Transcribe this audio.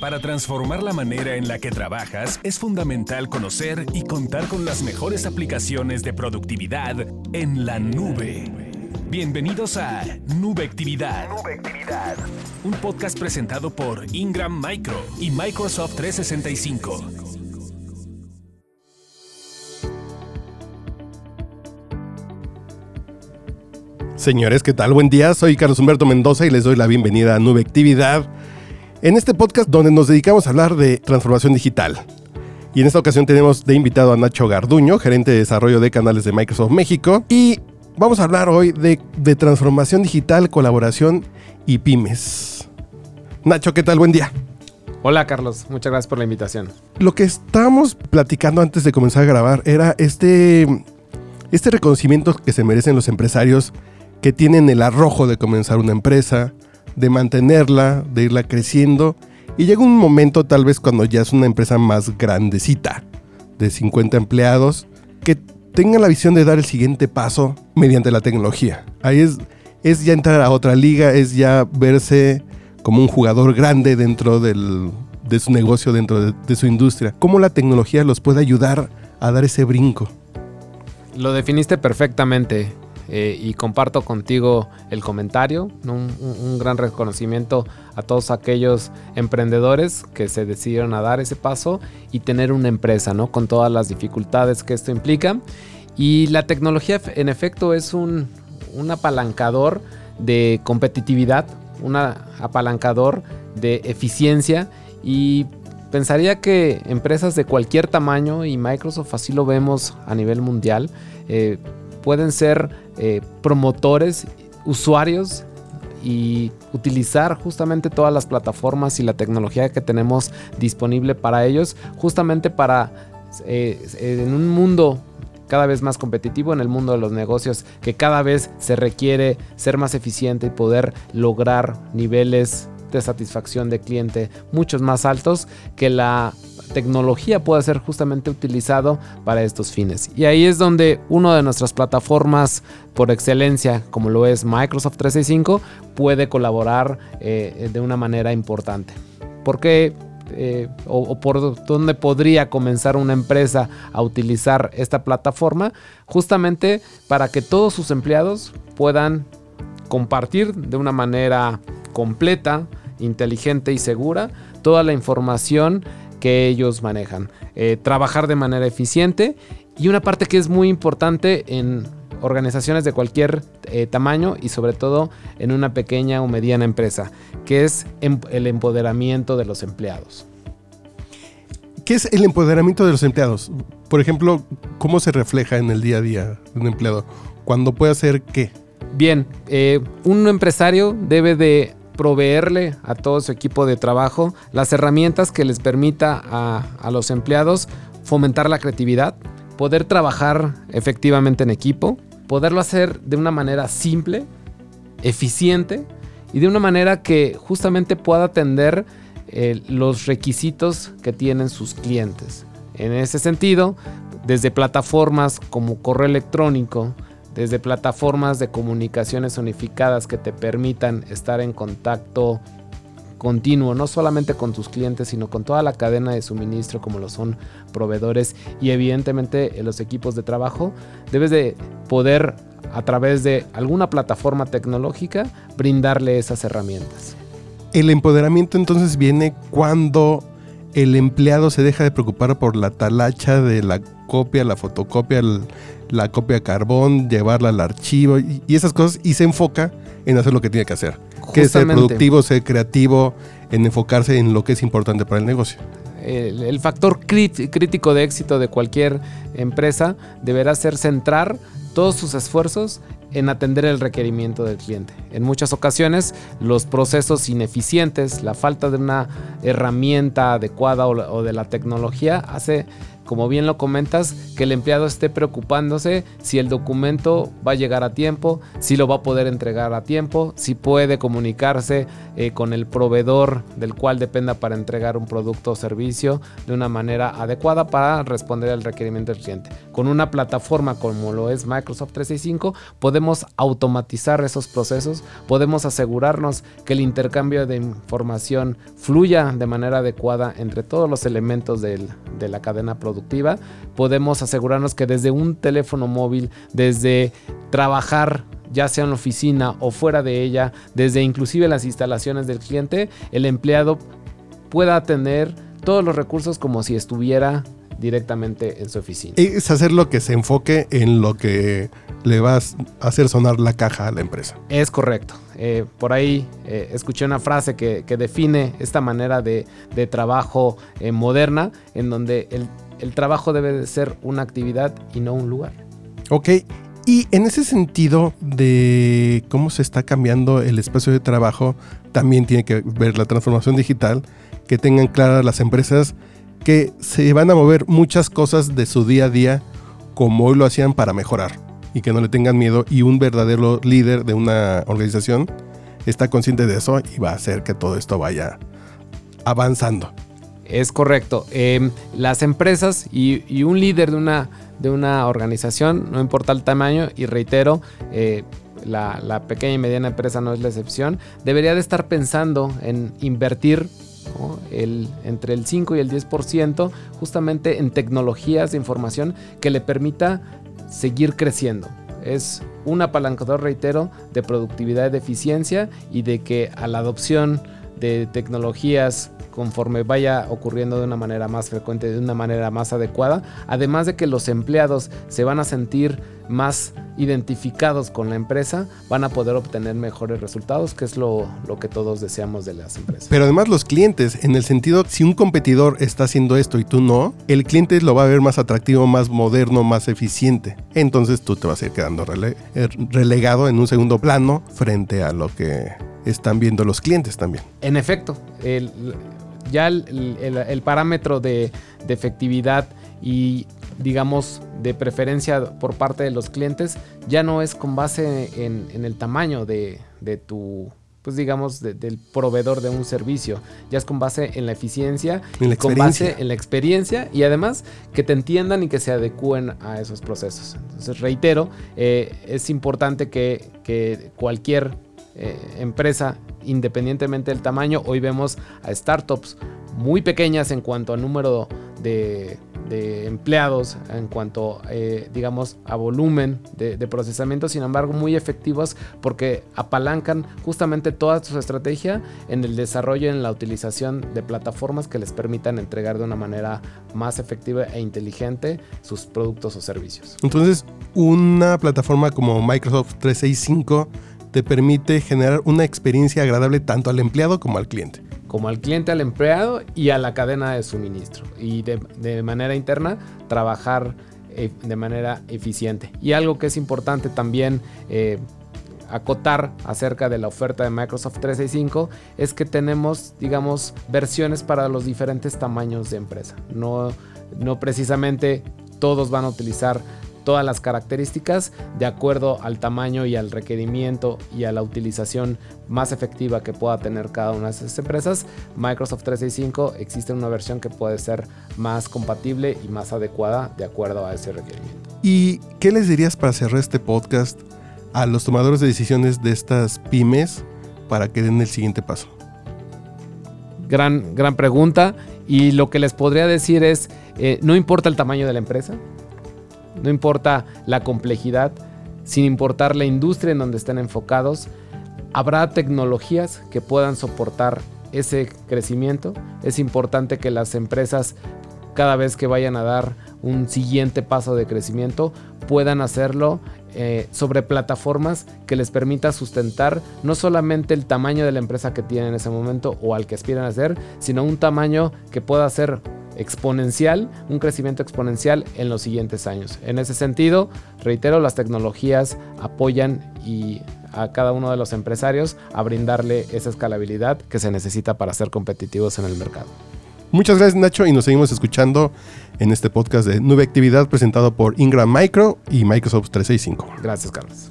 Para transformar la manera en la que trabajas, es fundamental conocer y contar con las mejores aplicaciones de productividad en la nube. Bienvenidos a Nubectividad. Nubectividad. Un podcast presentado por Ingram Micro y Microsoft 365. Señores, ¿qué tal? Buen día, soy Carlos Humberto Mendoza y les doy la bienvenida a Nubectividad en este podcast donde nos dedicamos a hablar de transformación digital. Y en esta ocasión tenemos de invitado a Nacho Garduño, gerente de desarrollo de canales de Microsoft México. Y vamos a hablar hoy de, de transformación digital, colaboración y pymes. Nacho, ¿qué tal? Buen día. Hola Carlos, muchas gracias por la invitación. Lo que estábamos platicando antes de comenzar a grabar era este, este reconocimiento que se merecen los empresarios que tienen el arrojo de comenzar una empresa, de mantenerla, de irla creciendo. Y llega un momento tal vez cuando ya es una empresa más grandecita, de 50 empleados, que tenga la visión de dar el siguiente paso mediante la tecnología. Ahí es, es ya entrar a otra liga, es ya verse como un jugador grande dentro del, de su negocio, dentro de, de su industria. ¿Cómo la tecnología los puede ayudar a dar ese brinco? Lo definiste perfectamente. Eh, y comparto contigo el comentario, un, gran reconocimiento a todos aquellos emprendedores que se decidieron a dar ese paso y tener una empresa, ¿no? Con todas las dificultades que esto implica. Y la tecnología en efecto es un, un apalancador de competitividad, un apalancador de eficiencia y pensaría que empresas de cualquier tamaño, y Microsoft así lo vemos a nivel mundial, eh, pueden ser eh, promotores, usuarios y utilizar justamente todas las plataformas y la tecnología que tenemos disponible para ellos, justamente para eh, en un mundo cada vez más competitivo en el mundo de los negocios, que cada vez se requiere ser más eficiente y poder lograr niveles de satisfacción de cliente muchos más altos que la tecnología pueda ser justamente utilizado para estos fines. Y ahí es donde una de nuestras plataformas por excelencia, como lo es Microsoft 365, puede colaborar eh, de una manera importante. Porque eh, o, o, por dónde podría comenzar una empresa a utilizar esta plataforma, justamente para que todos sus empleados puedan compartir de una manera completa, inteligente y segura toda la información que ellos manejan. Eh, trabajar de manera eficiente y una parte que es muy importante en organizaciones de cualquier eh, tamaño y sobre todo en una pequeña o mediana empresa, que es em el empoderamiento de los empleados. ¿Qué es el empoderamiento de los empleados? Por ejemplo, ¿cómo se refleja en el día a día de un empleado? ¿Cuándo puede hacer qué? Bien, eh, un empresario debe de proveerle a todo su equipo de trabajo las herramientas que les permita a, a los empleados fomentar la creatividad, poder trabajar efectivamente en equipo, poderlo hacer de una manera simple, eficiente y de una manera que justamente pueda atender eh, los requisitos que tienen sus clientes. En ese sentido, desde plataformas como correo electrónico, desde plataformas de comunicaciones unificadas que te permitan estar en contacto continuo, no solamente con tus clientes, sino con toda la cadena de suministro como lo son proveedores y evidentemente los equipos de trabajo, debes de poder a través de alguna plataforma tecnológica brindarle esas herramientas. El empoderamiento entonces viene cuando el empleado se deja de preocupar por la talacha de la copia, la fotocopia, la copia carbón, llevarla al archivo y, esas cosas y se enfoca en hacer lo que tiene que hacer. Que es ser productivo, ser creativo, en enfocarse en lo que es importante para el negocio. El, el factor crítico de éxito de cualquier empresa deberá ser centrar todos sus esfuerzos en atender el requerimiento del cliente. En muchas ocasiones los procesos ineficientes, la falta de una herramienta adecuada o, de la tecnología hace como bien lo comentas, que el empleado esté preocupándose si el documento va a llegar a tiempo, si lo va a poder entregar a tiempo, si puede comunicarse eh, con el proveedor del cual dependa para entregar un producto o servicio de una manera adecuada para responder al requerimiento del cliente. Con una plataforma como lo es Microsoft 365, podemos automatizar esos procesos, podemos asegurarnos que el intercambio de información fluya de manera adecuada entre todos los elementos de la cadena productiva. Podemos asegurarnos que desde un teléfono móvil, desde trabajar ya sea en la oficina o fuera de ella, desde inclusive las instalaciones del cliente, el empleado pueda tener todos los recursos como si estuviera directamente en su oficina. Es hacer lo que se enfoque en lo que le va a hacer sonar la caja a la empresa. Es correcto. Eh, por ahí eh, escuché una frase que, define esta manera de, trabajo eh, moderna, en donde el, el trabajo debe de ser una actividad y no un lugar. Ok, y en ese sentido de cómo se está cambiando el espacio de trabajo, también tiene que ver la transformación digital, que tengan claras las empresas que se van a mover muchas cosas de su día a día como hoy lo hacían para mejorar y que no le tengan miedo y un verdadero líder de una organización está consciente de eso y va a hacer que todo esto vaya avanzando. Es correcto. Em, las empresas y, un líder de una, de una organización, no importa el tamaño, y reitero, eh, la, pequeña y mediana empresa no es la excepción, debería de estar pensando en invertir el, entre el 5 y el 10% justamente en tecnologías de información que le permita seguir creciendo. Es un apalancador, reitero, de productividad de eficiencia y de que a la adopción de tecnologías conforme vaya ocurriendo de una manera más frecuente, de una manera más adecuada, además de que los empleados se van a sentir más identificados con la empresa, van a poder obtener mejores resultados, que es lo, que todos deseamos de las empresas. Pero además los clientes, en el sentido, si un competidor está haciendo esto y tú no, el cliente lo va a ver más atractivo, más moderno, más eficiente. Entonces tú te vas a ir quedando relegado en un segundo plano frente a lo que están viendo los clientes también. En efecto, ya el, parámetro de, efectividad y digamos de preferencia por parte de los clientes ya no es con base en, el tamaño de, tu pues digamos del proveedor de un servicio. Ya es con base en la eficiencia con base en la experiencia y además que te entiendan y que se adecúen a esos procesos. Entonces reitero eh, es importante que, que cualquier eh, empresa, independientemente del tamaño. Hoy vemos a startups muy pequeñas en cuanto a número de, empleados, en cuanto, eh, digamos, a volumen de, procesamiento, sin embargo, muy efectivos porque apalancan justamente toda su estrategia en el desarrollo y en la utilización de plataformas que les permitan entregar de una manera más efectiva e inteligente sus productos o servicios. Entonces, una plataforma como Microsoft 365 te permite generar una experiencia agradable tanto al empleado como al cliente. Como al cliente, al empleado y a la cadena de suministro. Y de, manera interna, trabajar eh, de manera eficiente. Y algo que es importante también eh, acotar acerca de la oferta de Microsoft 365 es que tenemos, digamos, versiones para los diferentes tamaños de empresa. No, no precisamente todos van a utilizar todas las características de acuerdo al tamaño y al requerimiento y a la utilización más efectiva que pueda tener cada una de esas empresas. Microsoft 365 existe una versión que puede ser más compatible y más adecuada de acuerdo a ese requerimiento. ¿Y qué les dirías para cerrar este podcast a los tomadores de decisiones de estas pymes para que den el siguiente paso? Gran, gran pregunta. Y lo que les podría decir es, eh, no importa el tamaño de la empresa, no importa la complejidad, sin importar la industria en donde estén enfocados, habrá tecnologías que puedan soportar ese crecimiento. Es importante que las empresas cada vez que vayan a dar un siguiente paso de crecimiento puedan hacerlo eh, sobre plataformas que les permita sustentar no solamente el tamaño de la empresa que tienen en ese momento o al que aspiran a ser, sino un tamaño que pueda ser exponencial, un crecimiento exponencial en los siguientes años. En ese sentido, reitero, las tecnologías apoyan y a cada uno de los empresarios a brindarle esa escalabilidad que se necesita para ser competitivos en el mercado. Muchas gracias Nacho y nos seguimos escuchando en este podcast de Nube Actividad presentado por Ingram Micro y Microsoft 365. Gracias, Carlos.